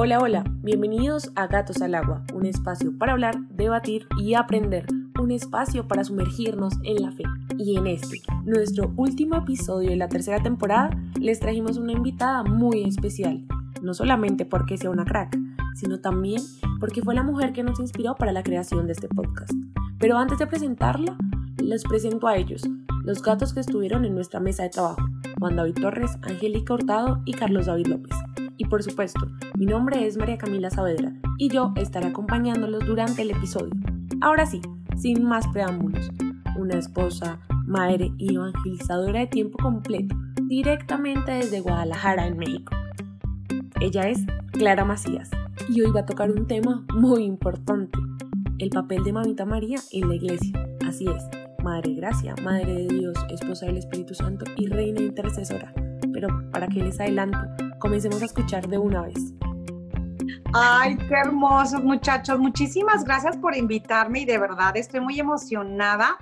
Hola, hola, bienvenidos a Gatos al Agua, un espacio para hablar, debatir y aprender, un espacio para sumergirnos en la fe. Y en este, nuestro último episodio de la tercera temporada, les trajimos una invitada muy especial, no solamente porque sea una crack, sino también porque fue la mujer que nos inspiró para la creación de este podcast. Pero antes de presentarla, les presento a ellos, los gatos que estuvieron en nuestra mesa de trabajo, Juan David Torres, Angélica Hurtado y Carlos David López. Y por supuesto, mi nombre es María Camila Saavedra y yo estaré acompañándolos durante el episodio. Ahora sí, sin más preámbulos, una esposa, madre y evangelizadora de tiempo completo, directamente desde Guadalajara, en México. Ella es Clara Macías y hoy va a tocar un tema muy importante, el papel de Mamita María en la iglesia. Así es, Madre Gracia, Madre de Dios, Esposa del Espíritu Santo y Reina Intercesora. Pero para que les adelanto, comencemos a escuchar de una vez. Ay, qué hermosos muchachos. Muchísimas gracias por invitarme y de verdad estoy muy emocionada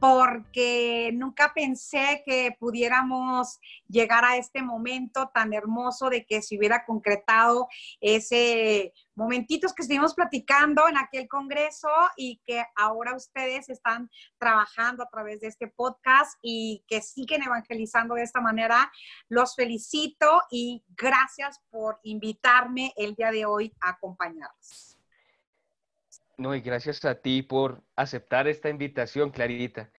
porque nunca pensé que pudiéramos llegar a este momento tan hermoso de que se hubiera concretado ese momentitos que estuvimos platicando en aquel congreso y que ahora ustedes están trabajando a través de este podcast y que siguen evangelizando de esta manera. Los felicito y gracias por invitarme el día de hoy a acompañarlos. No, y gracias a ti por aceptar esta invitación, Clarita.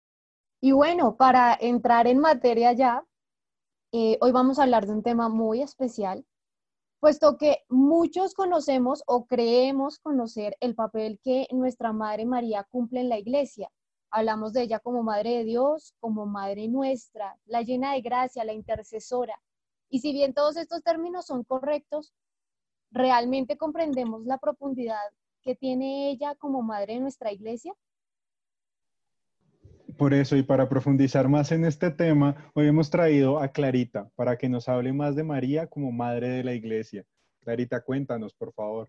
Y bueno, para entrar en materia ya, eh, hoy vamos a hablar de un tema muy especial, puesto que muchos conocemos o creemos conocer el papel que nuestra Madre María cumple en la iglesia. Hablamos de ella como Madre de Dios, como Madre nuestra, la llena de gracia, la intercesora. Y si bien todos estos términos son correctos, ¿realmente comprendemos la profundidad que tiene ella como madre de nuestra iglesia? Por eso, y para profundizar más en este tema, hoy hemos traído a Clarita para que nos hable más de María como madre de la iglesia. Clarita, cuéntanos, por favor.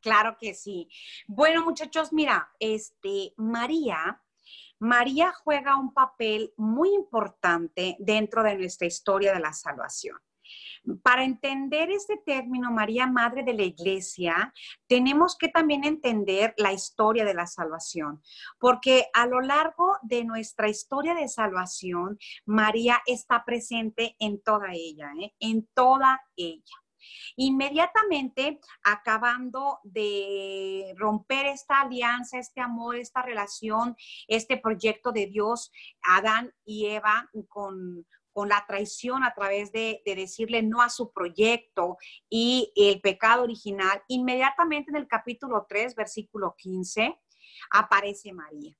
Claro que sí. Bueno, muchachos, mira, este, María, María juega un papel muy importante dentro de nuestra historia de la salvación. Para entender este término, María, Madre de la Iglesia, tenemos que también entender la historia de la salvación, porque a lo largo de nuestra historia de salvación, María está presente en toda ella, ¿eh? en toda ella. Inmediatamente, acabando de romper esta alianza, este amor, esta relación, este proyecto de Dios, Adán y Eva con, con la traición a través de, decirle no a su proyecto y el pecado original, inmediatamente en el capítulo 3, versículo 15, aparece María.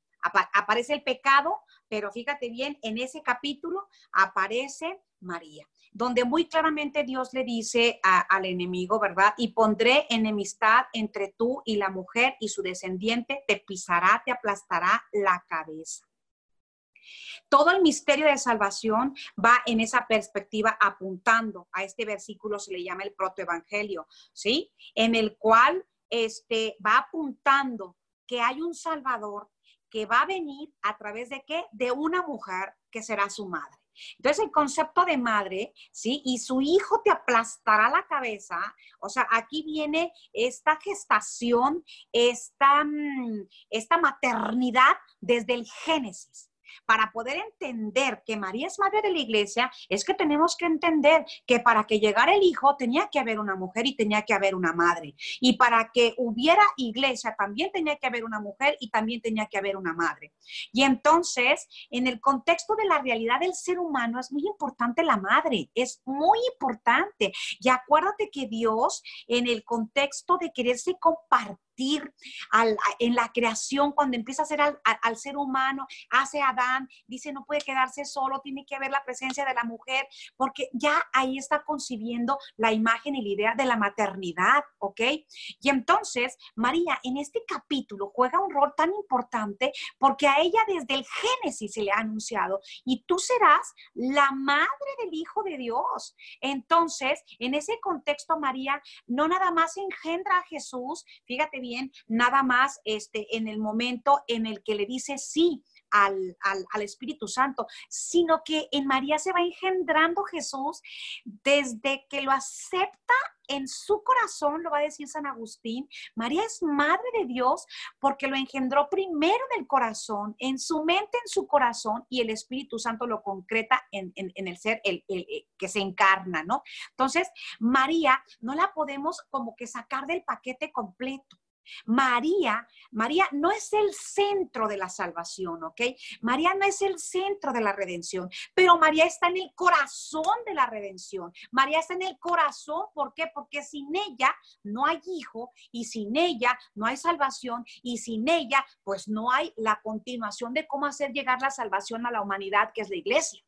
aparece el pecado, pero fíjate bien, en ese capítulo aparece María, donde muy claramente Dios le dice al enemigo, ¿verdad? Y pondré enemistad entre tú y la mujer y su descendiente, te pisará, te aplastará la cabeza. Todo el misterio de salvación va en esa perspectiva apuntando a este versículo, se le llama el protoevangelio, ¿sí? En el cual este, va apuntando que hay un Salvador que va a venir a través de qué? De una mujer que será su madre. Entonces, el concepto de madre, ¿sí? Y su hijo te aplastará la cabeza. O sea, aquí viene esta gestación, esta, mm, esta maternidad desde el Génesis para poder entender que María es madre de la iglesia, es que tenemos que entender que para que llegara el hijo tenía que haber una mujer y tenía que haber una madre. Y para que hubiera iglesia también tenía que haber una mujer y también tenía que haber una madre. Y entonces, en el contexto de la realidad del ser humano, es muy importante la madre, es muy importante. Y acuérdate que Dios, en el contexto de quererse compartir, en la creación, cuando empieza a hacer al, al, ser humano, hace Adán, dice no puede quedarse solo, tiene que haber la presencia de la mujer, porque ya ahí está concibiendo la imagen y la idea de la maternidad, ¿ok? Y entonces, María, en este capítulo juega un rol tan importante porque a ella desde el Génesis se le ha anunciado, y tú serás la madre del Hijo de Dios. Entonces, en ese contexto, María no nada más engendra a Jesús, fíjate bien, nada más este, en el momento en el que le dice sí al, al, Espíritu Santo, sino que en María se va engendrando Jesús desde que lo acepta en su corazón, lo va a decir San Agustín, María es madre de Dios porque lo engendró primero en el corazón, en su mente, en su corazón, y el Espíritu Santo lo concreta en, el ser el, que se encarna, ¿no? Entonces, María no la podemos como que sacar del paquete completo. María, María no es el centro de la salvación, ¿ok? María no es el centro de la redención, pero María está en el corazón de la redención. María está en el corazón, ¿por qué? Porque sin ella no hay hijo y sin ella no hay salvación y sin ella pues no hay la continuación de cómo hacer llegar la salvación a la humanidad, que es la iglesia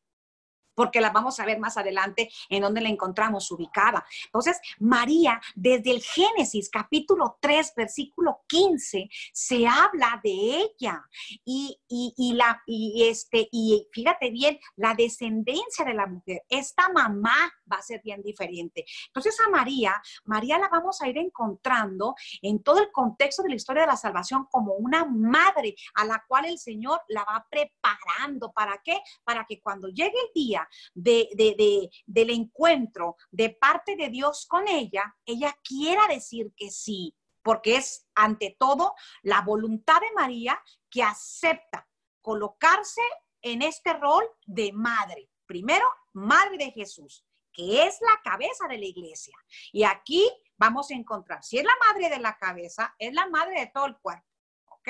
porque la vamos a ver más adelante en donde la encontramos ubicada. Entonces, María, desde el Génesis capítulo 3, versículo 15, se habla de ella y, y, la, y, este, y fíjate bien, la descendencia de la mujer, esta mamá va a ser bien diferente. Entonces, a María, María la vamos a ir encontrando en todo el contexto de la historia de la salvación como una madre a la cual el Señor la va preparando. ¿Para qué? Para que cuando llegue el día de, del encuentro de parte de Dios con ella, ella quiera decir que sí, porque es ante todo la voluntad de María que acepta colocarse en este rol de madre. Primero, madre de Jesús, que es la cabeza de la iglesia. Y aquí vamos a encontrar, si es la madre de la cabeza, es la madre de todo el cuerpo. ¿Ok?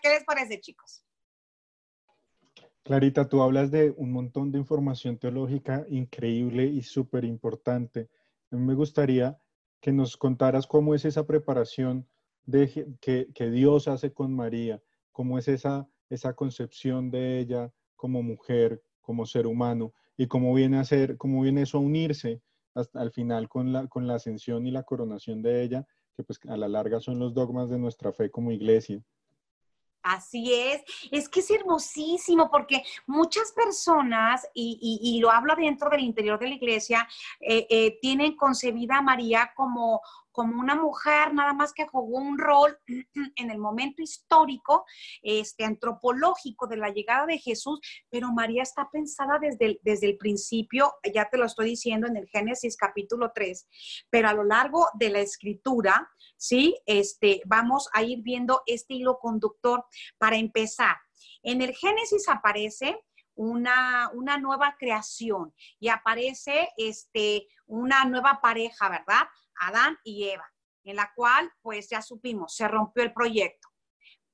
¿Qué les parece, chicos? Clarita, tú hablas de un montón de información teológica increíble y súper importante. Me gustaría que nos contaras cómo es esa preparación de, que, que, Dios hace con María, cómo es esa, esa concepción de ella como mujer, como ser humano, y cómo viene a ser, cómo viene eso a unirse hasta al final con la, con la ascensión y la coronación de ella, que pues a la larga son los dogmas de nuestra fe como iglesia. Así es, es que es hermosísimo porque muchas personas, y, lo hablo dentro del interior de la iglesia, eh, eh, tienen concebida a María como, como una mujer nada más que jugó un rol en el momento histórico, este, antropológico de la llegada de Jesús, pero María está pensada desde el, desde el principio, ya te lo estoy diciendo en el Génesis capítulo 3, pero a lo largo de la escritura, ¿sí? Este, vamos a ir viendo este hilo conductor para empezar. En el Génesis aparece una, una, nueva creación y aparece este, una nueva pareja, ¿verdad? Adán y Eva, en la cual pues ya supimos, se rompió el proyecto.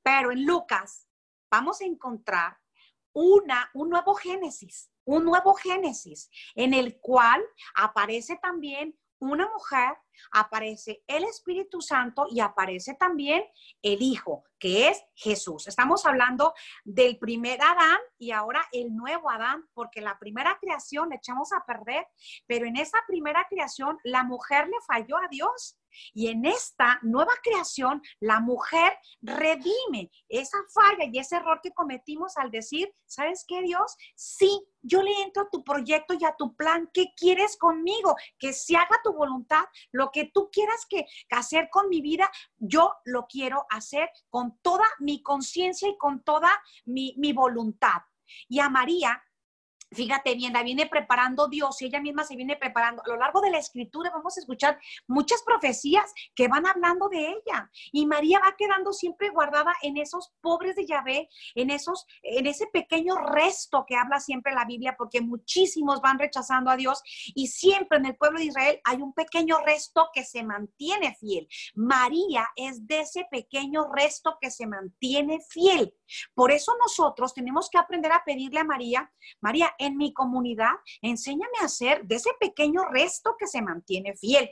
Pero en Lucas vamos a encontrar una, un nuevo Génesis, un nuevo Génesis, en el cual aparece también una mujer, aparece el Espíritu Santo y aparece también el Hijo, que es Jesús. Estamos hablando del primer Adán y ahora el nuevo Adán, porque la primera creación le echamos a perder, pero en esa primera creación la mujer le falló a Dios y en esta nueva creación, la mujer redime esa falla y ese error que cometimos al decir, ¿sabes qué, Dios? Sí, yo le entro a tu proyecto y a tu plan. ¿Qué quieres conmigo? Que se haga tu voluntad. Lo que tú quieras que hacer con mi vida, yo lo quiero hacer con toda mi conciencia y con toda mi, mi voluntad. Y a María Fíjate bien, la viene preparando Dios y ella misma se viene preparando. A lo largo de la escritura vamos a escuchar muchas profecías que van hablando de ella. Y María va quedando siempre guardada en esos pobres de Yahvé, en, esos, en ese pequeño resto que habla siempre la Biblia, porque muchísimos van rechazando a Dios y siempre en el pueblo de Israel hay un pequeño resto que se mantiene fiel. María es de ese pequeño resto que se mantiene fiel. Por eso nosotros tenemos que aprender a pedirle a María, María, en mi comunidad, enséñame a ser de ese pequeño resto que se mantiene fiel.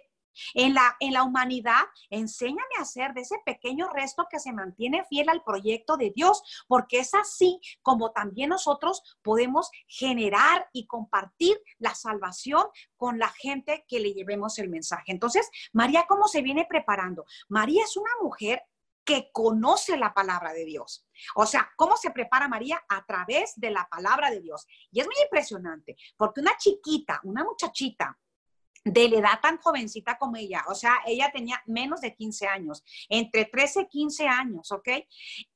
En la, en la humanidad, enséñame a ser de ese pequeño resto que se mantiene fiel al proyecto de Dios, porque es así como también nosotros podemos generar y compartir la salvación con la gente que le llevemos el mensaje. Entonces, María, ¿cómo se viene preparando? María es una mujer que conoce la palabra de Dios. O sea, ¿cómo se prepara María? A través de la palabra de Dios. Y es muy impresionante, porque una chiquita, una muchachita de la edad tan jovencita como ella, o sea, ella tenía menos de 15 años, entre 13 y 15 años, ¿ok?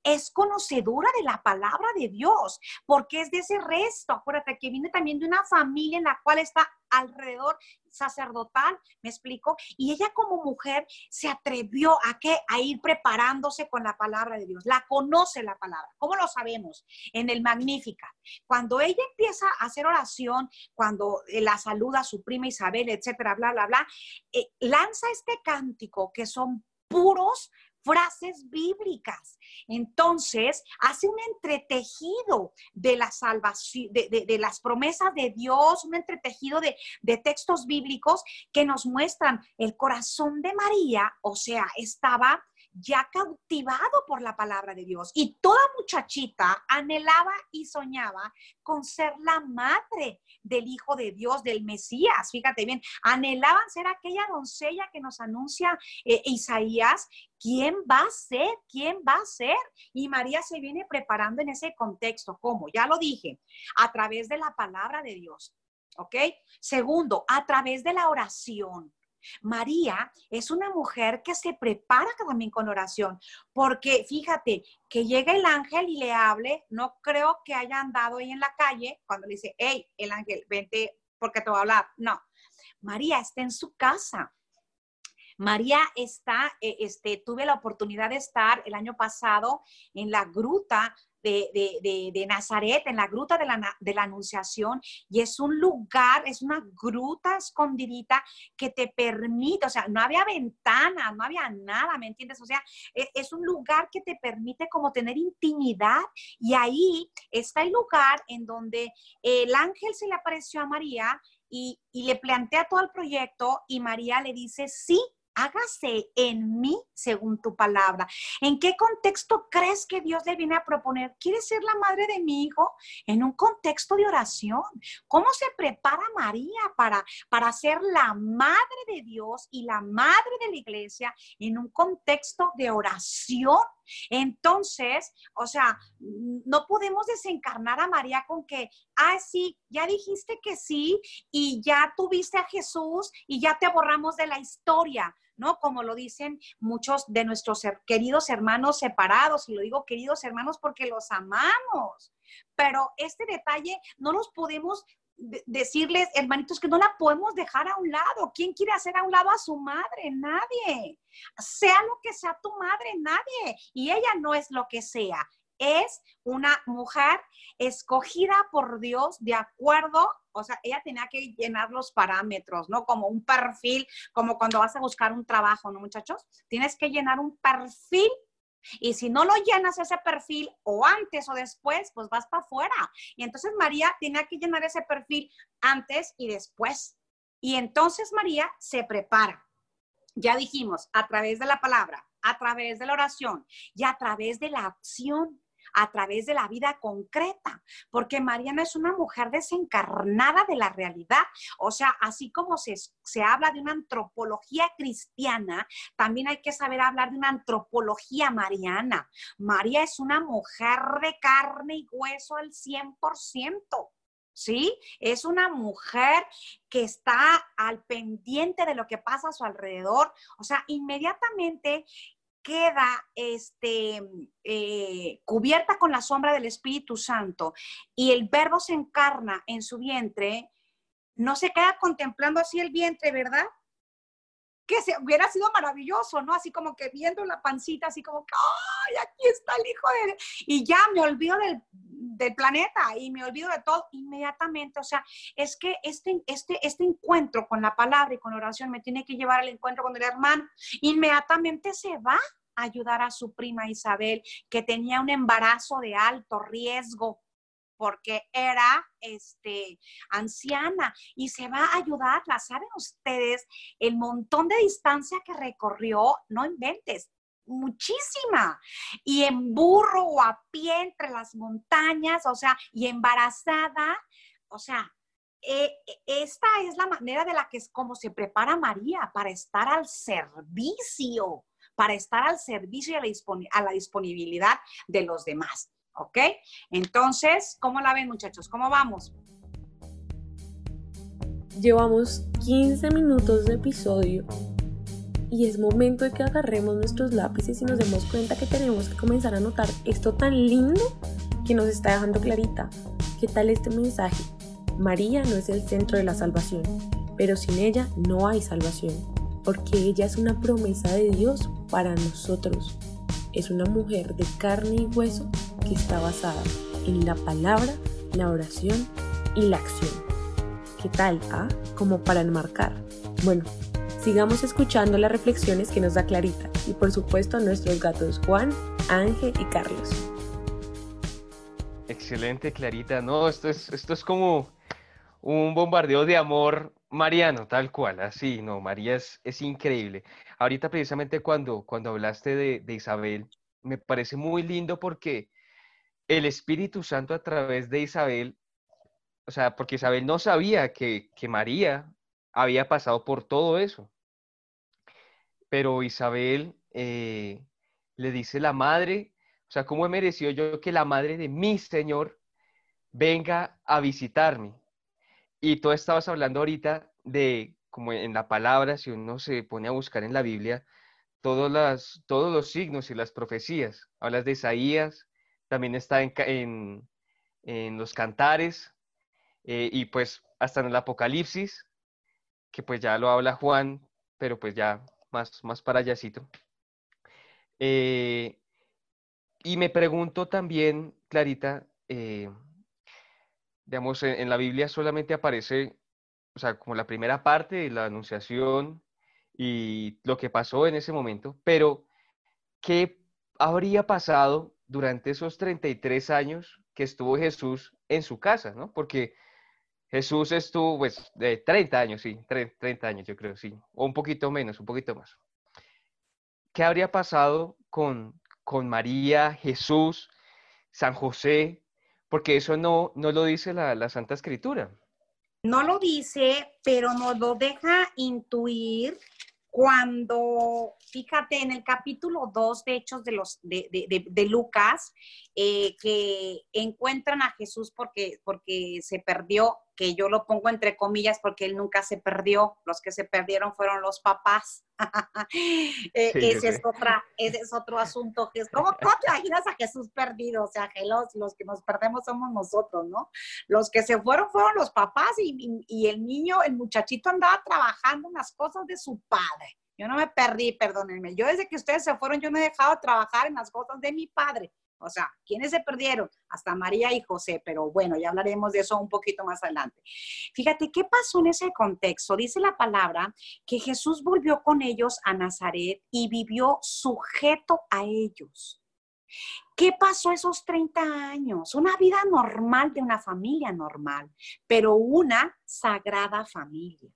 Es conocedora de la palabra de Dios, porque es de ese resto, acuérdate que viene también de una familia en la cual está alrededor sacerdotal, me explico, y ella como mujer se atrevió a que a ir preparándose con la palabra de Dios. La conoce la palabra. ¿Cómo lo sabemos? En el Magnífica. Cuando ella empieza a hacer oración, cuando eh, la saluda a su prima Isabel, etcétera, bla, bla, bla, eh, lanza este cántico que son puros frases bíblicas. Entonces, hace un entretejido de la salvación, de, las promesas de Dios, un entretejido de, de textos bíblicos que nos muestran el corazón de María, o sea, estaba ya cautivado por la palabra de Dios. Y toda muchachita anhelaba y soñaba con ser la madre del Hijo de Dios, del Mesías. Fíjate bien, anhelaban ser aquella doncella que nos anuncia eh, Isaías. ¿Quién va a ser? ¿Quién va a ser? Y María se viene preparando en ese contexto. ¿Cómo? Ya lo dije, a través de la palabra de Dios. ¿Ok? Segundo, a través de la oración. María es una mujer que se prepara también con oración, porque fíjate, que llega el ángel y le hable, no creo que haya andado ahí en la calle cuando le dice, hey, el ángel, vente porque te voy a hablar. No, María está en su casa. María está, eh, este, tuve la oportunidad de estar el año pasado en la gruta de, Nazaret, en la gruta de la, de la Anunciación, y es un lugar, es una gruta escondidita que te permite, o sea, no había ventana, no había nada, ¿me entiendes? O sea, es, es un lugar que te permite como tener intimidad, y ahí está el lugar en donde el ángel se le apareció a María y, y, le plantea todo el proyecto y María le dice, sí, hágase en mí según tu palabra. ¿En qué contexto crees que Dios le viene a proponer? ¿Quieres ser la madre de mi hijo? En un contexto de oración. ¿Cómo se prepara María para, para ser la madre de Dios y la madre de la iglesia en un contexto de oración? Entonces, o sea, no podemos desencarnar a María con que, ah, sí, ya dijiste que sí y ya tuviste a Jesús y ya te borramos de la historia. ¿No? Como lo dicen muchos de nuestros queridos hermanos separados, y lo digo queridos hermanos porque los amamos. Pero este detalle no nos podemos decirles, hermanitos, que no la podemos dejar a un lado. ¿Quién quiere hacer a un lado a su madre? Nadie. Sea lo que sea tu madre, nadie. Y ella no es lo que sea. Es una mujer escogida por Dios de acuerdo, o sea, ella tenía que llenar los parámetros, ¿no? Como un perfil, como cuando vas a buscar un trabajo, ¿no, muchachos? Tienes que llenar un perfil y si no lo llenas ese perfil o antes o después, pues vas para afuera. Y entonces María tenía que llenar ese perfil antes y después. Y entonces María se prepara. Ya dijimos, a través de la palabra, a través de la oración y a través de la acción a través de la vida concreta, porque Mariana es una mujer desencarnada de la realidad. O sea, así como se, se habla de una antropología cristiana, también hay que saber hablar de una antropología mariana. María es una mujer de carne y hueso al 100%. ¿sí? Es una mujer que está al pendiente de lo que pasa a su alrededor. O sea, inmediatamente queda este, eh, cubierta con la sombra del Espíritu Santo y el verbo se encarna en su vientre, no se queda contemplando así el vientre, ¿verdad? Que se, hubiera sido maravilloso, ¿no? Así como que viendo la pancita, así como que, ¡ay, aquí está el hijo de... Y ya me olvido del, planeta y me olvido de todo inmediatamente. O sea, es que este, este, este encuentro con la palabra y con la oración me tiene que llevar al encuentro con el hermano. Inmediatamente se va a ayudar a su prima Isabel, que tenía un embarazo de alto riesgo porque era este, anciana y se va a ayudarla. ¿Saben ustedes el montón de distancia que recorrió? No inventes, muchísima. Y en burro o a pie entre las montañas, o sea, y embarazada, o sea, eh, esta es la manera de la que es como se prepara María para estar al servicio, para estar al servicio y a la, a la disponibilidad de los demás. ¿Ok? Entonces, ¿cómo la ven muchachos? ¿Cómo vamos? Llevamos 15 minutos de episodio Y es momento de que agarremos nuestros lápices y nos demos cuenta que tenemos que comenzar a notar esto tan lindo que nos está dejando clarita. ¿Qué tal este mensaje? María no es el centro de la salvación, pero sin ella no hay salvación, porque ella es una promesa de Dios para nosotros. Es una mujer de carne y hueso que está basada en la palabra, la oración y la acción. ¿Qué tal? Ah? Como para enmarcar. Bueno, sigamos escuchando las reflexiones que nos da Clarita y por supuesto nuestros gatos Juan, Ángel y Carlos. Excelente, Clarita. No, esto es, esto es como un bombardeo de amor mariano, tal cual, así, no, María es, es increíble. Ahorita precisamente cuando, cuando hablaste de, Isabel, me parece muy lindo porque el Espíritu Santo a través de Isabel, o sea, porque Isabel no sabía que, que María había pasado por todo eso. Pero Isabel eh, le dice la madre, o sea, ¿cómo he merecido yo que la madre de mi Señor venga a visitarme? Y tú estabas hablando ahorita de, como en la palabra, si uno se pone a buscar en la Biblia, todos, las, todos los signos y las profecías. Hablas de Isaías, también está en, en, los cantares, eh, y pues hasta en el Apocalipsis, que pues ya lo habla Juan, pero pues ya más, más para allácito. Eh, y me pregunto también, Clarita, eh, digamos, en, la Biblia solamente aparece, o sea, como la primera parte de la anunciación y lo que pasó en ese momento, pero ¿qué habría pasado durante esos 33 años que estuvo Jesús en su casa, ¿no? Porque Jesús estuvo, pues, de 30 años, sí, 30 años, yo creo, sí, o un poquito menos, un poquito más. ¿Qué habría pasado con, con María, Jesús, San José, porque eso no, no lo dice la, Santa Escritura. No lo dice, pero nos lo deja intuir cuando, fíjate, en el capítulo 2 de Hechos de, los, de, Lucas, eh, que encuentran a Jesús porque, porque se perdió, que yo lo pongo entre comillas porque él nunca se perdió, los que se perdieron fueron los papás. Eh, ese, es otra, ese es otro asunto. Que es, ¿cómo, ¿Cómo te imaginas a Jesús perdido? O sea, los, los que nos perdemos somos nosotros, ¿no? Los que se fueron fueron los papás y, y el niño, el muchachito andaba trabajando en las cosas de su padre. Yo no me perdí, perdónenme. Yo desde que ustedes se fueron, yo no he dejado de trabajar en las cosas de mi padre. O sea, ¿quiénes se perdieron? Hasta María y José, pero bueno, ya hablaremos de eso un poquito más adelante. Fíjate, ¿qué pasó en ese contexto? Dice la palabra que Jesús volvió con ellos a Nazaret y vivió sujeto a ellos. ¿Qué pasó esos 30 años? Una vida normal de una familia normal, pero una sagrada familia.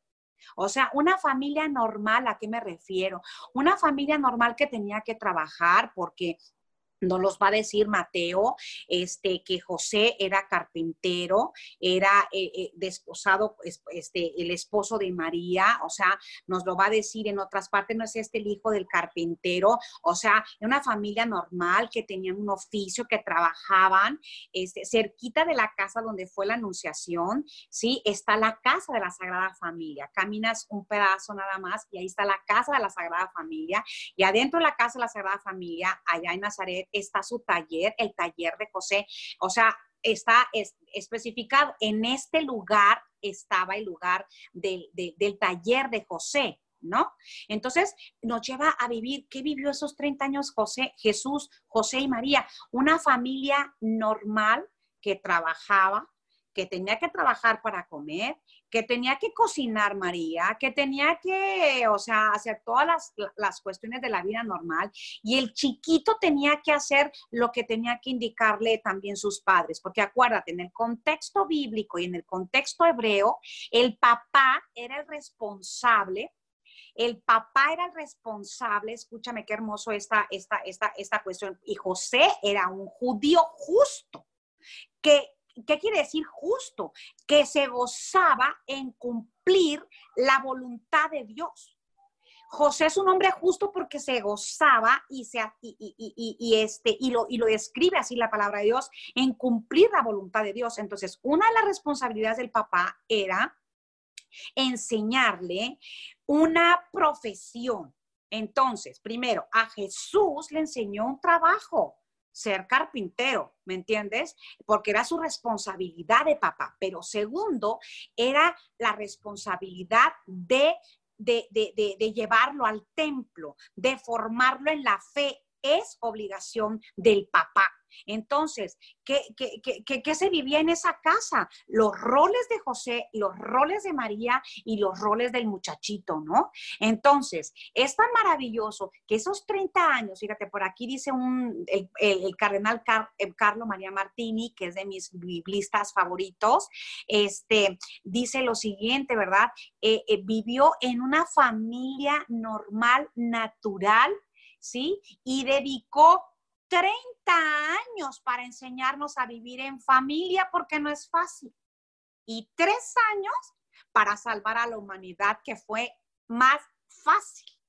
O sea, una familia normal, ¿a qué me refiero? Una familia normal que tenía que trabajar porque nos los va a decir Mateo, este, que José era carpintero, era eh, eh, desposado, este, el esposo de María, o sea, nos lo va a decir en otras partes, no es este el hijo del carpintero, o sea, una familia normal que tenían un oficio, que trabajaban, este, cerquita de la casa donde fue la anunciación, ¿sí? Está la casa de la Sagrada Familia, caminas un pedazo nada más y ahí está la casa de la Sagrada Familia, y adentro de la casa de la Sagrada Familia, allá en Nazaret, está su taller, el taller de José. O sea, está especificado, en este lugar estaba el lugar del, del taller de José. ¿no? Entonces nos lleva a vivir, ¿qué vivió esos 30 años José, Jesús, José y María? Una familia normal que trabajaba, que tenía que trabajar para comer, que tenía que cocinar María, que tenía que, o sea, hacer todas las, cuestiones de la vida normal y el chiquito tenía que hacer lo que tenía que indicarle también sus padres, porque acuérdate, en el contexto bíblico y en el contexto hebreo, el papá era el responsable el papá era el responsable, escúchame qué hermoso esta, esta, esta, esta cuestión, y José era un judío justo, que ¿Qué quiere decir justo? Que se gozaba en cumplir la voluntad de Dios. José es un hombre justo porque se gozaba y, se, y, este, y, lo, y lo describe así la palabra de Dios, en cumplir la voluntad de Dios. Entonces, una de las responsabilidades del papá era enseñarle una profesión, Entonces, primero, a Jesús le enseñó un trabajo, ser carpintero, ¿me entiendes? Porque era su responsabilidad de papá. Pero segundo, era la responsabilidad de, de, de, de llevarlo al templo, de formarlo en la fe. Es obligación del papá. Entonces, ¿qué, qué, se vivía en esa casa? Los roles de José, los roles de María y los roles del muchachito, ¿no? Entonces, es tan maravilloso que esos 30 años, fíjate, por aquí dice un, el, cardenal eh, Carlo María Martini, que es de mis biblistas favoritos, este, dice lo siguiente, ¿verdad? Eh, eh, vivió en una familia normal, natural, ¿sí? Y dedicó 30 años para enseñarnos a vivir en familia porque no es fácil. Y tres años para salvar a la humanidad que fue más fácil.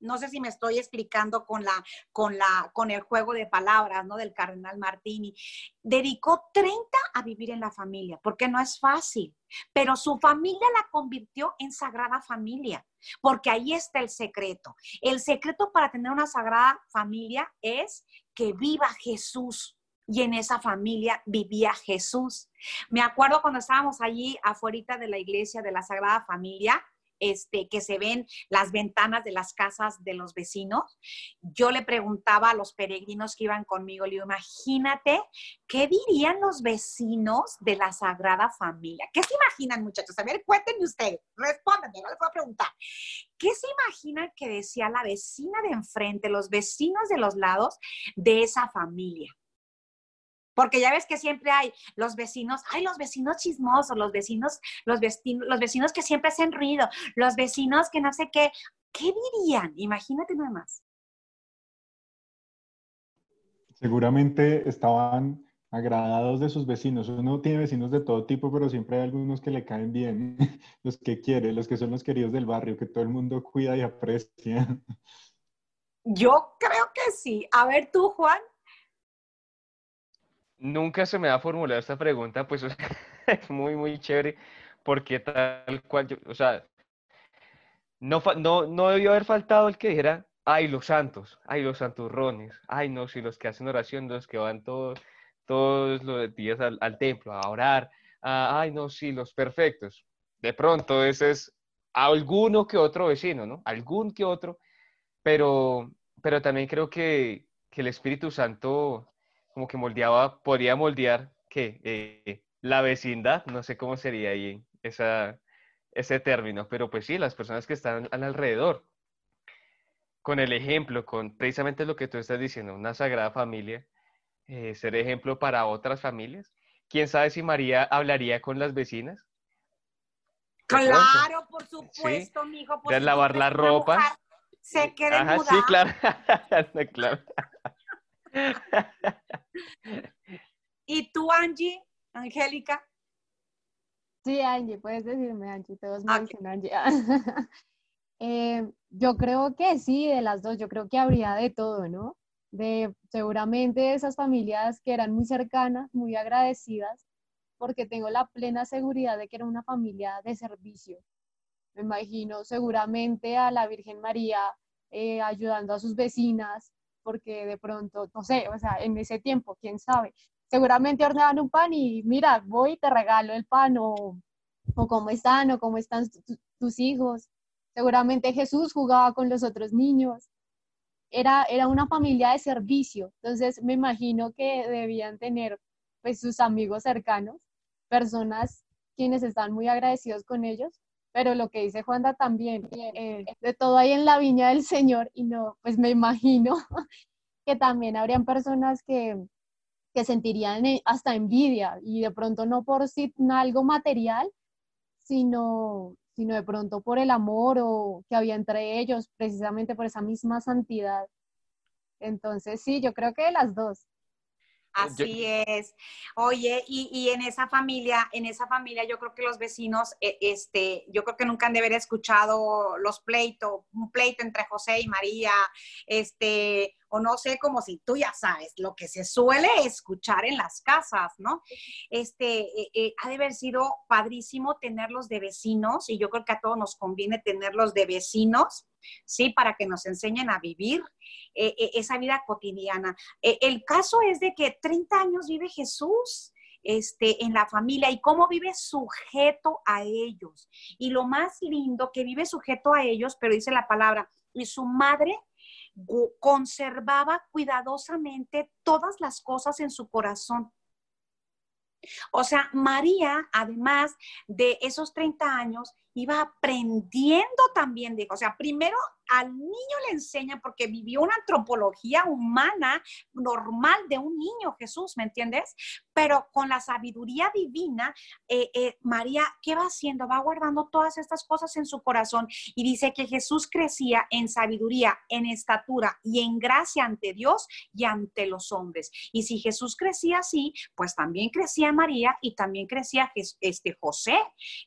No sé si me estoy explicando con, la, con, la, con el juego de palabras ¿no? del cardenal Martini. Dedicó 30 a vivir en la familia, porque no es fácil, pero su familia la convirtió en sagrada familia, porque ahí está el secreto. El secreto para tener una sagrada familia es que viva Jesús. Y en esa familia vivía Jesús. Me acuerdo cuando estábamos allí afuera de la iglesia de la Sagrada Familia, este, que se ven las ventanas de las casas de los vecinos, yo le preguntaba a los peregrinos que iban conmigo, le digo, imagínate, ¿qué dirían los vecinos de la Sagrada Familia? ¿Qué se imaginan, muchachos? A ver, cuéntenme ustedes, respóndanme, no les voy a preguntar. ¿Qué se imaginan que decía la vecina de enfrente, los vecinos de los lados de esa familia? Porque ya ves que siempre hay los vecinos, hay los vecinos chismosos, los vecinos, los vecinos, los vecinos que siempre hacen ruido, los vecinos que no sé qué. ¿Qué dirían? Imagínate nada más. Seguramente estaban agradados de sus vecinos. Uno tiene vecinos de todo tipo, pero siempre hay algunos que le caen bien, los que quiere, los que son los queridos del barrio, que todo el mundo cuida y aprecia. Yo creo que sí. A ver tú, Juan. Nunca se me ha formulado esta pregunta, pues es muy, muy chévere, porque tal cual, o sea, no, no, no debió haber faltado el que dijera, ay, los santos, ay, los santurrones, ay, no, si los que hacen oración, los que van todos, todos los días al, templo a orar, ay, no, sí, los perfectos. De pronto, ese es alguno que otro vecino, ¿no? Algún que otro, pero, pero también creo que, que el Espíritu Santo como que moldeaba, podría moldear que eh, la vecindad, no sé cómo sería ahí esa, ese término, pero pues sí, las personas que están al alrededor, con el ejemplo, con precisamente lo que tú estás diciendo, una sagrada familia, eh, ser ejemplo para otras familias. ¿Quién sabe si María hablaría con las vecinas? Claro, por supuesto, mi hijo. de lavar la ropa. Se quede Ajá, Sí, claro. claro. ¿Y tú, Angie? Angélica. Sí, Angie, puedes decirme, Angie, todos me dicen Angie. Eh, yo creo que sí, de las dos, yo creo que habría de todo, ¿no? De seguramente esas familias que eran muy cercanas, muy agradecidas, porque tengo la plena seguridad de que era una familia de servicio. Me imagino seguramente a la Virgen María eh, ayudando a sus vecinas, porque de pronto, no sé, o sea, en ese tiempo, quién sabe, seguramente horneaban un pan y mira, voy y te regalo el pan o, o cómo están o cómo están tus hijos. Seguramente Jesús jugaba con los otros niños. Era, era una familia de servicio, entonces me imagino que debían tener pues sus amigos cercanos, personas quienes están muy agradecidos con ellos, pero lo que dice Juanda también, eh, de todo ahí en la viña del Señor, y no, pues me imagino que también habrían personas que, que sentirían eh, hasta envidia y de pronto no por algo material, sino, sino de pronto por el amor o que había entre ellos, precisamente por esa misma santidad. Entonces, sí, yo creo que las dos. Así es. Oye, y, en esa familia, en esa familia yo creo que los vecinos, eh, este, yo creo que nunca han de haber escuchado los pleitos, un pleito entre José y María, este, o no sé, como si tú ya sabes, lo que se suele escuchar en las casas, ¿no? Este, eh, eh, ha de haber sido padrísimo tenerlos de vecinos, y yo creo que a todos nos conviene tenerlos de vecinos, ¿sí? Para que nos enseñen a vivir eh, eh, esa vida cotidiana. Eh, el caso es de que 30 años vive Jesús. Este, en la familia y cómo vive sujeto a ellos. Y lo más lindo que vive sujeto a ellos, pero dice la palabra, y su madre conservaba cuidadosamente todas las cosas en su corazón. O sea, María, además de esos 30 años, iba aprendiendo también, dijo, o sea, primero al niño le enseña porque vivió una antropología humana normal de un niño, Jesús, ¿me entiendes? Pero con la sabiduría divina, eh, eh, María, ¿qué va haciendo? Va guardando todas estas cosas en su corazón y dice que Jesús crecía en sabiduría, en estatura y en gracia ante Dios y ante los hombres. Y si Jesús crecía así, pues también crecía María y también crecía este José,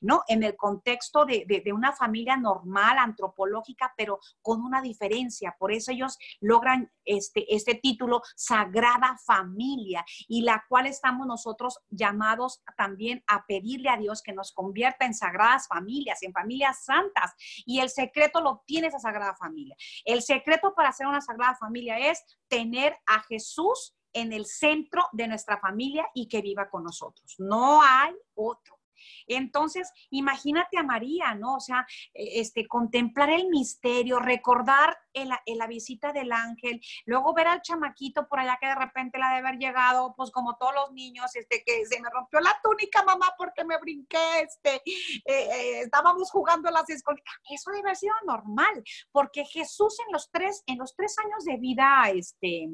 ¿no? En el contexto de, una familia normal, antropológica, pero con una diferencia. Por eso ellos logran este, este título, Sagrada Familia, y la cual estamos nosotros llamados también a pedirle a Dios que nos convierta en sagradas familias, en familias santas. Y el secreto lo tiene esa Sagrada Familia. El secreto para ser una Sagrada Familia es tener a Jesús en el centro de nuestra familia y que viva con nosotros. No hay otro. Entonces, imagínate a María, ¿no? O sea, e, este, contemplar el misterio, recordar la visita del ángel, luego ver al chamaquito por allá que de repente la de haber llegado, pues como todos los niños, este, que se me rompió la túnica, mamá, porque me brinqué, este, eh, eh, estábamos jugando las escondidas. Eso debe haber sido normal, porque Jesús en los tres, en los tres años de vida, este,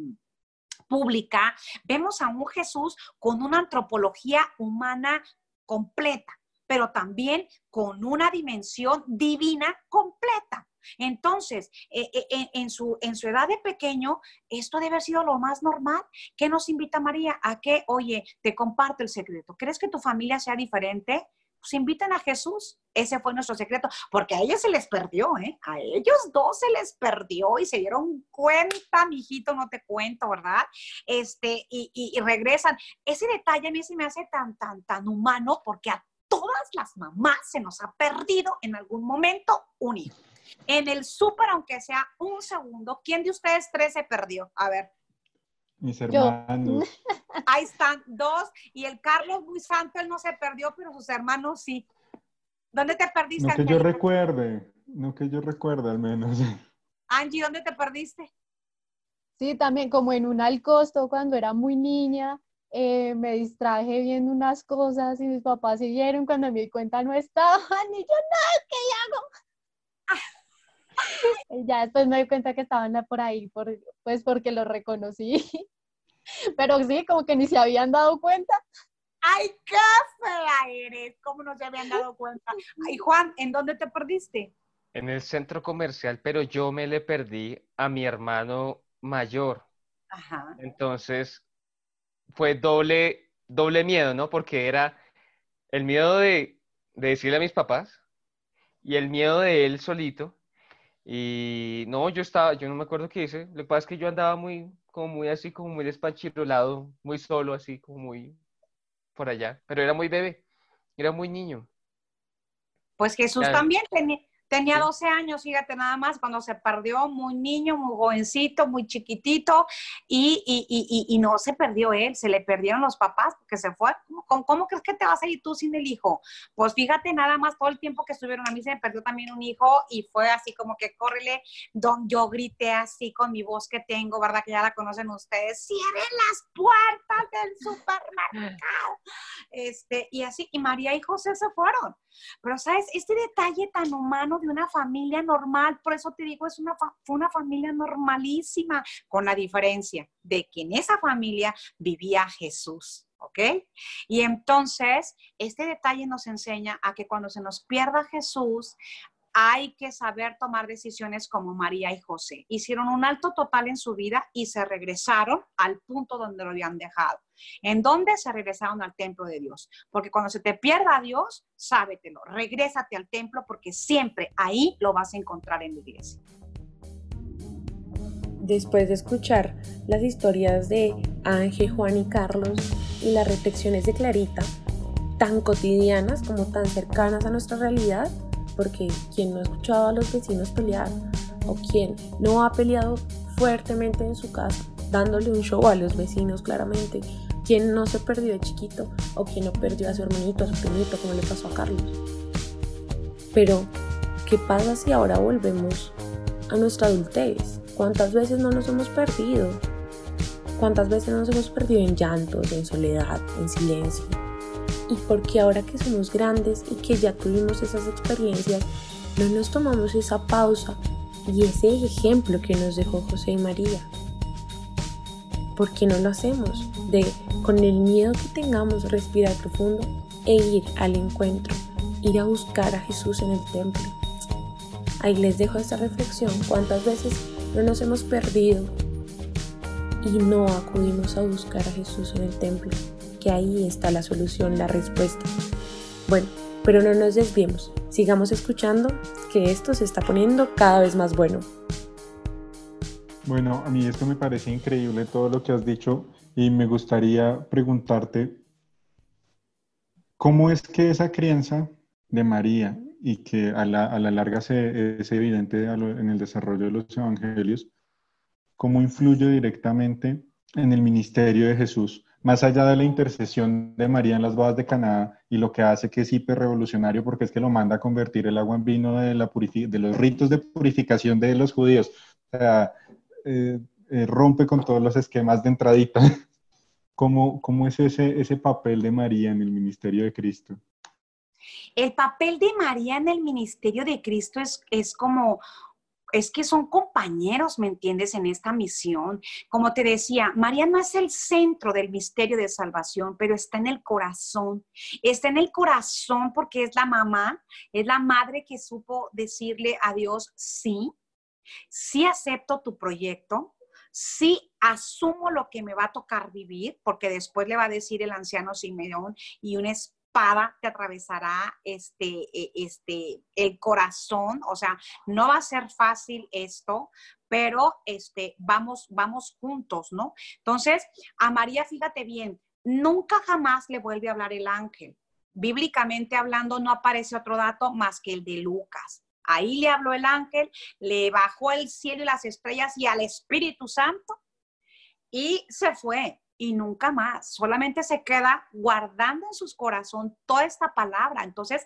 pública, vemos a un Jesús con una antropología humana completa, pero también con una dimensión divina completa. Entonces, eh, eh, en, su, en su edad de pequeño, esto debe haber sido lo más normal. ¿Qué nos invita María? A que, oye, te comparto el secreto. ¿Crees que tu familia sea diferente? Pues inviten a Jesús. Ese fue nuestro secreto, porque a ellos se les perdió, ¿eh? A ellos dos se les perdió y se dieron cuenta, mijito, no te cuento, ¿verdad? Este, y, regresan. Ese detalle a mí se me hace tan, tan, tan humano, porque a todas las mamás se nos ha perdido en algún momento un hijo. En el súper, aunque sea un segundo, ¿quién de ustedes tres se perdió? A ver. Mis hermanos. Ahí están, dos. Y el Carlos muy santo, él no se perdió, pero sus hermanos sí. ¿Dónde te perdiste? No que yo recuerde, no que yo recuerde al menos. Angie, ¿dónde te perdiste? Sí, también como en un alcosto cuando era muy niña, eh, me distraje viendo unas cosas y mis papás siguieron cuando me di cuenta no estaban y yo, no, ¿qué hago? ya después me di cuenta que estaban por ahí, por, pues porque lo reconocí. Pero sí, como que ni se habían dado cuenta. ¡Ay, qué fea eres! ¿Cómo no se habían dado cuenta? Ay, Juan, ¿en dónde te perdiste? En el centro comercial, pero yo me le perdí a mi hermano mayor. Ajá. Entonces, fue doble, doble miedo, ¿no? Porque era el miedo de, de decirle a mis papás y el miedo de él solito y no, yo estaba, yo no me acuerdo qué hice. Lo que pasa es que yo andaba muy, como muy así, como muy despanchirolado, muy solo, así, como muy por allá. Pero era muy bebé, era muy niño. Pues Jesús también tenía, Tenía 12 años, fíjate nada más, cuando se perdió, muy niño, muy jovencito, muy chiquitito, y, y, y, no se perdió él, se le perdieron los papás porque se fue. ¿Cómo, ¿Cómo, crees que te vas a ir tú sin el hijo? Pues fíjate nada más todo el tiempo que estuvieron, a mí se me perdió también un hijo y fue así como que córrele, don, yo grité así con mi voz que tengo, ¿verdad? Que ya la conocen ustedes, cierren las puertas del supermercado. Este, y así, y María y José se fueron. Pero, ¿sabes? Este detalle tan humano de una familia normal, por eso te digo, es una, fue una familia normalísima, con la diferencia de que en esa familia vivía Jesús. ¿ok? Y entonces, este detalle nos enseña a que cuando se nos pierda Jesús, hay que saber tomar decisiones como María y José. Hicieron un alto total en su vida y se regresaron al punto donde lo habían dejado. ¿En dónde se regresaron al templo de Dios? Porque cuando se te pierda Dios, sábetelo, regrésate al templo porque siempre ahí lo vas a encontrar en la iglesia. Después de escuchar las historias de Ángel, Juan y Carlos y las reflexiones de Clarita, tan cotidianas como tan cercanas a nuestra realidad, porque quien no ha escuchado a los vecinos pelear o quién no ha peleado fuertemente en su casa, dándole un show a los vecinos claramente, quién no se perdió de chiquito o quién no perdió a su hermanito, a su primito, como le pasó a Carlos. Pero, ¿qué pasa si ahora volvemos a nuestra adultez? ¿Cuántas veces no nos hemos perdido? ¿Cuántas veces nos hemos perdido en llantos, en soledad, en silencio? Y porque ahora que somos grandes y que ya tuvimos esas experiencias, no nos tomamos esa pausa y ese ejemplo que nos dejó José y María. ¿Por qué no lo hacemos? De, con el miedo que tengamos, respirar profundo e ir al encuentro, ir a buscar a Jesús en el templo. Ahí les dejo esta reflexión. ¿Cuántas veces no nos hemos perdido y no acudimos a buscar a Jesús en el templo? Ahí está la solución, la respuesta. Bueno, pero no nos desviemos. Sigamos escuchando que esto se está poniendo cada vez más bueno. Bueno, a mí esto me parece increíble todo lo que has dicho y me gustaría preguntarte, ¿cómo es que esa crianza de María y que a la, larga se, es evidente en el desarrollo de los evangelios, cómo influye directamente en el ministerio de Jesús? Más allá de la intercesión de María en las bodas de Caná y lo que hace que es hiper revolucionario porque es que lo manda a convertir el agua en vino de, la de los ritos de purificación de los judíos. O sea, eh, eh, rompe con todos los esquemas de entradita. ¿Cómo, ¿Cómo, es ese, ese papel de María en el ministerio de Cristo? El papel de María en el ministerio de Cristo es, es como es que son compañeros, ¿me entiendes?, en esta misión. Como te decía, María no es el centro del misterio de salvación, pero está en el corazón. Está en el corazón porque es la mamá, es la madre que supo decirle a Dios, sí, sí acepto tu proyecto, sí asumo lo que me va a tocar vivir, porque después le va a decir el anciano Simeón y una te atravesará este, e, este, el corazón, o sea, no va a ser fácil esto, pero este, vamos, vamos juntos, ¿no? Entonces, a María, fíjate bien, nunca jamás le vuelve a hablar el ángel. Bíblicamente hablando, no aparece otro dato más que el de Lucas. Ahí le habló el ángel, le bajó el cielo y las estrellas y al Espíritu Santo y se fue y nunca más. Solamente se queda guardando en su corazón toda esta palabra. Entonces,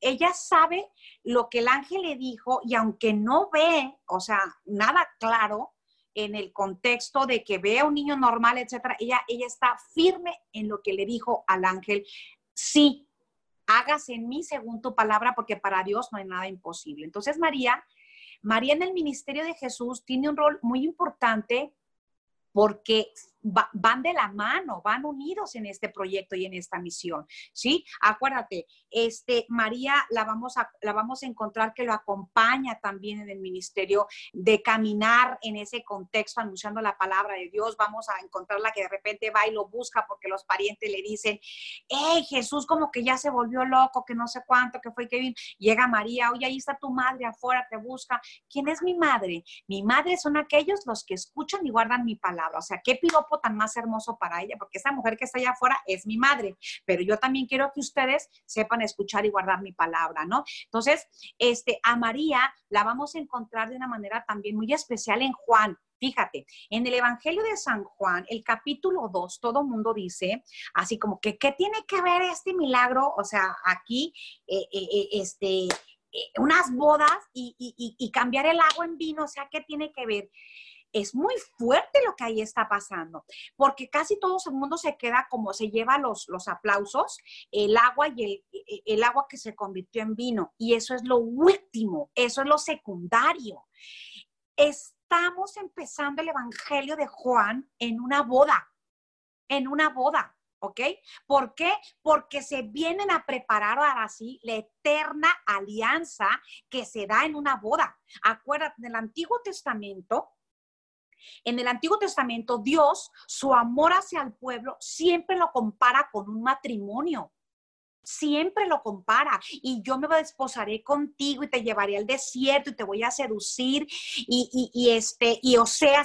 ella sabe lo que el ángel le dijo y aunque no ve, o sea, nada claro en el contexto de que ve a un niño normal, etcétera, ella, ella está firme en lo que le dijo al ángel. Sí, hágase en mí según tu palabra, porque para Dios no hay nada imposible. Entonces, María, María en el ministerio de Jesús tiene un rol muy importante porque van de la mano, van unidos en este proyecto y en esta misión, ¿sí? Acuérdate, este, María la vamos, a, la vamos a encontrar que lo acompaña también en el ministerio de caminar en ese contexto anunciando la palabra de Dios, vamos a encontrarla que de repente va y lo busca porque los parientes le dicen, hey, Jesús como que ya se volvió loco, que no sé cuánto, que fue que vino, llega María, oye, ahí está tu madre afuera, te busca, ¿quién es mi madre? Mi madre son aquellos los que escuchan y guardan mi palabra, o sea, qué piropo tan más hermoso para ella, porque esa mujer que está allá afuera es mi madre, pero yo también quiero que ustedes sepan escuchar y guardar mi palabra, ¿no? Entonces, este, a María la vamos a encontrar de una manera también muy especial en Juan. Fíjate, en el Evangelio de San Juan, el capítulo 2, todo mundo dice, así como que, ¿qué tiene que ver este milagro? O sea, aquí, eh, eh, eh, este, unas bodas y, y cambiar el agua en vino, o sea, ¿qué tiene que ver? Es muy fuerte lo que ahí está pasando, porque casi todo el mundo se queda como se lleva los, los aplausos, el agua y el, e, e, el agua que se convirtió en vino, y eso es lo último, eso es lo secundario. Estamos empezando el Evangelio de Juan en una boda, en una boda. ¿ok? ¿Por qué? Porque se vienen a preparar ahora sí la eterna alianza que se da en una boda. Acuérdate, del Antiguo Testamento, en el Antiguo Testamento, Dios, su amor hacia el pueblo, siempre lo compara con un matrimonio. Siempre lo compara y yo me desposaré contigo y te llevaré al desierto y te voy a seducir y, y, este y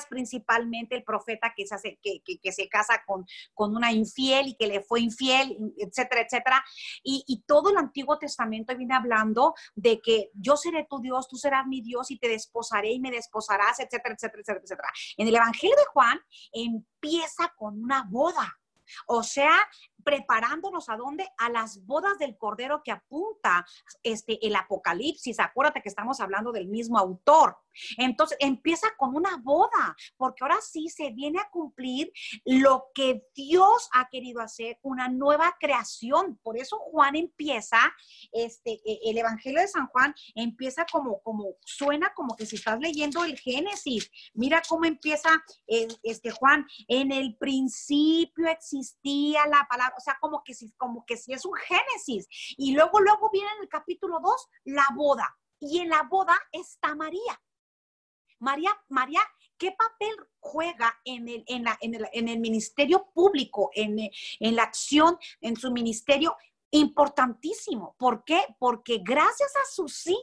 principalmente el profeta que se que, se casa con, con una infiel y que le fue infiel etcétera etcétera. Y, y todo el Antiguo Testamento viene hablando de que yo seré tu Dios tú serás mi Dios y te desposaré y me desposarás etcétera etcétera etcétera etcétera. En el Evangelio de Juan empieza con una boda. O sea, preparándonos a dónde? A las bodas del Cordero que apunta este, el Apocalipsis. Acuérdate que estamos hablando del mismo autor. Entonces, empieza con una boda, porque ahora sí se viene a cumplir lo que Dios ha querido hacer, una nueva creación. Por eso Juan empieza, este, e, el Evangelio de San Juan empieza como, como, suena como que si estás leyendo el Génesis. Mira cómo empieza eh, este Juan. En el principio existía la palabra o sea, como que si, como que es un génesis. Y luego, luego viene en el capítulo 2 la boda. Y en la boda está María. María, María, ¿qué papel juega en el, en la, en el, en el ministerio público, en, en la acción, en su ministerio? Importantísimo. ¿Por qué? Porque gracias a su sí,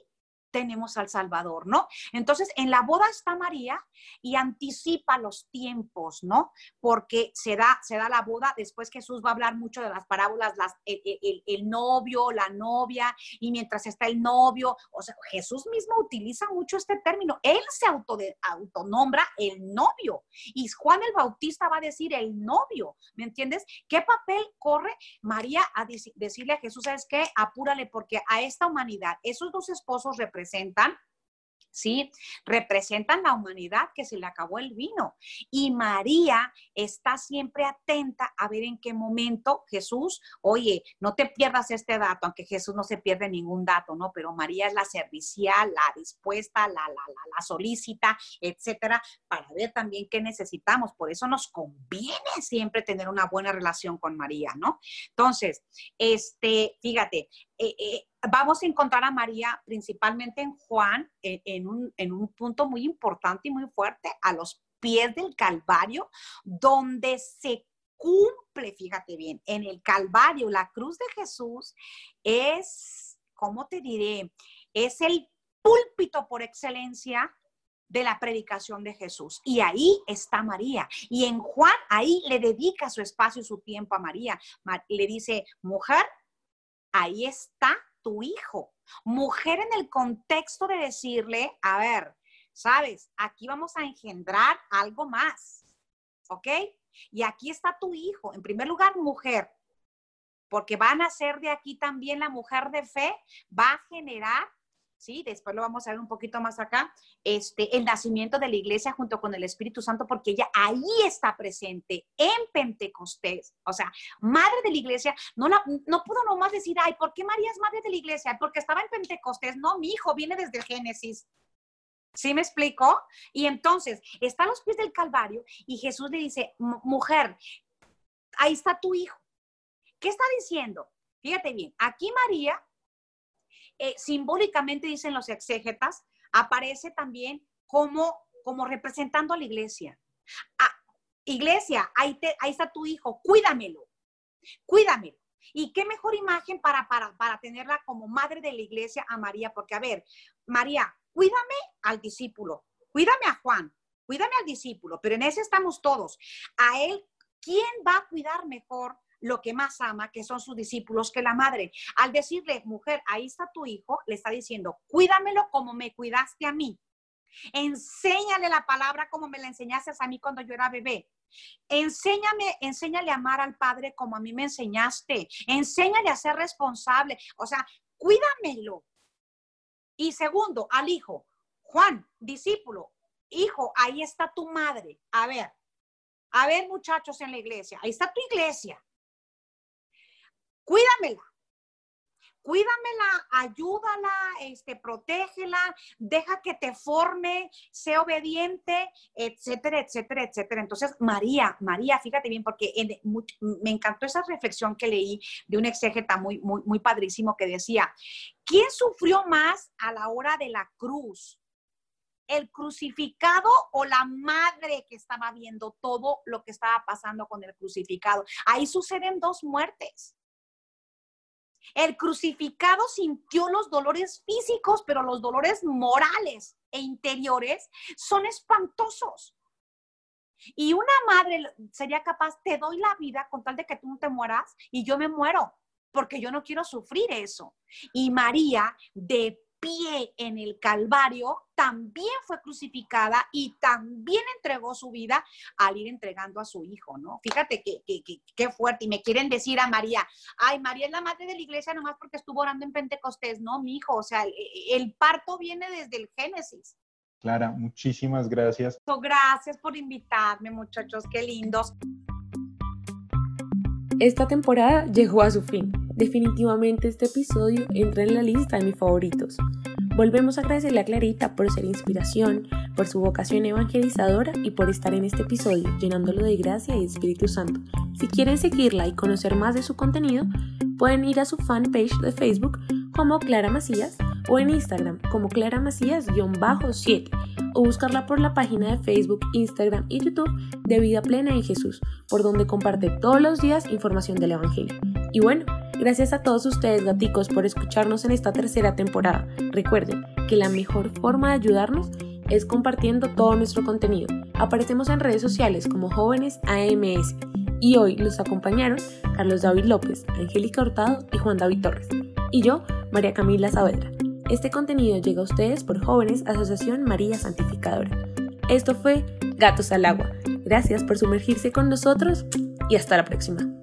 tenemos al Salvador, ¿no? Entonces, en la boda está María y anticipa los tiempos, ¿no? Porque se da, se da la boda, después Jesús va a hablar mucho de las parábolas, las, el, novio, la novia, y mientras está el novio, o sea, Jesús mismo utiliza mucho este término, él se auto autonombra el novio, y Juan el Bautista va a decir el novio, ¿me entiendes? ¿Qué papel corre María a decirle a Jesús, ¿sabes qué? Apúrale porque a esta humanidad, esos dos esposos representan representan ¿sí? Representan la humanidad que se le acabó el vino. Y María está siempre atenta a ver en qué momento Jesús, oye, no te pierdas este dato, aunque Jesús no se pierde ningún dato, ¿no? Pero María es la servicial, la dispuesta, la, la, la, solicita, etcétera, para ver también qué necesitamos. Por eso nos conviene siempre tener una buena relación con María, ¿no? Entonces, este, fíjate, eh, eh, vamos a encontrar a María principalmente en Juan, en, un, en un punto muy importante y muy fuerte, a los pies del Calvario, donde se cumple, fíjate bien, en el Calvario, la cruz de Jesús es, ¿cómo te diré? Es el púlpito por excelencia de la predicación de Jesús. Y ahí está María. Y en Juan, ahí le dedica su espacio y su tiempo a María. Le dice, mujer, ahí está tu hijo. Mujer en el contexto de decirle, a ver, sabes, aquí vamos a engendrar algo más, ¿ok? Y aquí está tu hijo. En primer lugar, mujer, porque van a ser de aquí también la mujer de fe, va a generar ¿sí? Después lo vamos a ver un poquito más acá, este, el nacimiento de la iglesia junto con el Espíritu Santo, porque ella ahí está presente en Pentecostés. O sea, madre de la iglesia, no, no pudo nomás decir, ay, ¿por qué María es madre de la iglesia? Porque estaba en Pentecostés. No, mi hijo viene desde Génesis. ¿Sí me explico? Y entonces está a los pies del Calvario y Jesús le dice, mujer, ahí está tu hijo. ¿Qué está diciendo? Fíjate bien, aquí María eh, simbólicamente, dicen los exégetas, aparece también como, como representando a la iglesia. Ah, iglesia, ahí, te, ahí está tu hijo, cuídamelo, cuídamelo. Y qué mejor imagen para, para, para tenerla como madre de la iglesia a María, porque a ver, María, cuídame al discípulo, cuídame a Juan, cuídame al discípulo, pero en ese estamos todos. A él, ¿quién va a cuidar mejor lo que más ama, que son sus discípulos, que la madre. Al decirle, mujer, ahí está tu hijo, le está diciendo, cuídamelo como me cuidaste a mí. Enséñale la palabra como me la enseñaste a mí cuando yo era bebé. Enséñame, enséñale a amar al Padre como a mí me enseñaste. Enséñale a ser responsable. O sea, cuídamelo. Y segundo, al hijo, Juan, discípulo, hijo, ahí está tu madre. A ver, a ver muchachos en la iglesia, ahí está tu iglesia cuídamela. Cuídamela, ayúdala, este, protégela, deja que te forme, sé obediente, etcétera, etcétera, etcétera. Entonces, María, María, fíjate bien, porque me encantó esa reflexión que leí de un exégeta muy, muy, muy padrísimo que decía, ¿quién sufrió más a la hora de la cruz? el crucificado o la madre que estaba viendo todo lo que estaba pasando con el crucificado. Ahí suceden dos muertes. El crucificado sintió los dolores físicos, pero los dolores morales e interiores son espantosos. Y una madre sería capaz, te doy la vida con tal de que tú no te mueras y yo me muero, porque yo no quiero sufrir eso. Y María, de pie en el Calvario, también fue crucificada y también entregó su vida al ir entregando a su hijo, ¿no? Fíjate qué fuerte. Y me quieren decir a María, ay, María es la madre de la iglesia nomás porque estuvo orando en Pentecostés. No, mi hijo, o sea, el, el parto viene desde el Génesis. Clara, muchísimas gracias. Gracias por invitarme, muchachos, qué lindos. Esta temporada llegó a su fin. Definitivamente este episodio entra en la lista de mis favoritos. Volvemos a agradecerle a Clarita por ser inspiración, por su vocación evangelizadora y por estar en este episodio llenándolo de gracia y Espíritu Santo. Si quieren seguirla y conocer más de su contenido, pueden ir a su fanpage de Facebook como Clara Macías o en Instagram como Clara Macías-7 o buscarla por la página de Facebook, Instagram y YouTube de Vida Plena en Jesús, por donde comparte todos los días información del Evangelio. Y bueno, gracias a todos ustedes gaticos por escucharnos en esta tercera temporada. Recuerden que la mejor forma de ayudarnos es compartiendo todo nuestro contenido. Aparecemos en redes sociales como jóvenes AMS y hoy los acompañaron Carlos David López, Angélica Hurtado y Juan David Torres. Y yo, María Camila Saavedra. Este contenido llega a ustedes por Jóvenes Asociación María Santificadora. Esto fue Gatos al Agua. Gracias por sumergirse con nosotros y hasta la próxima.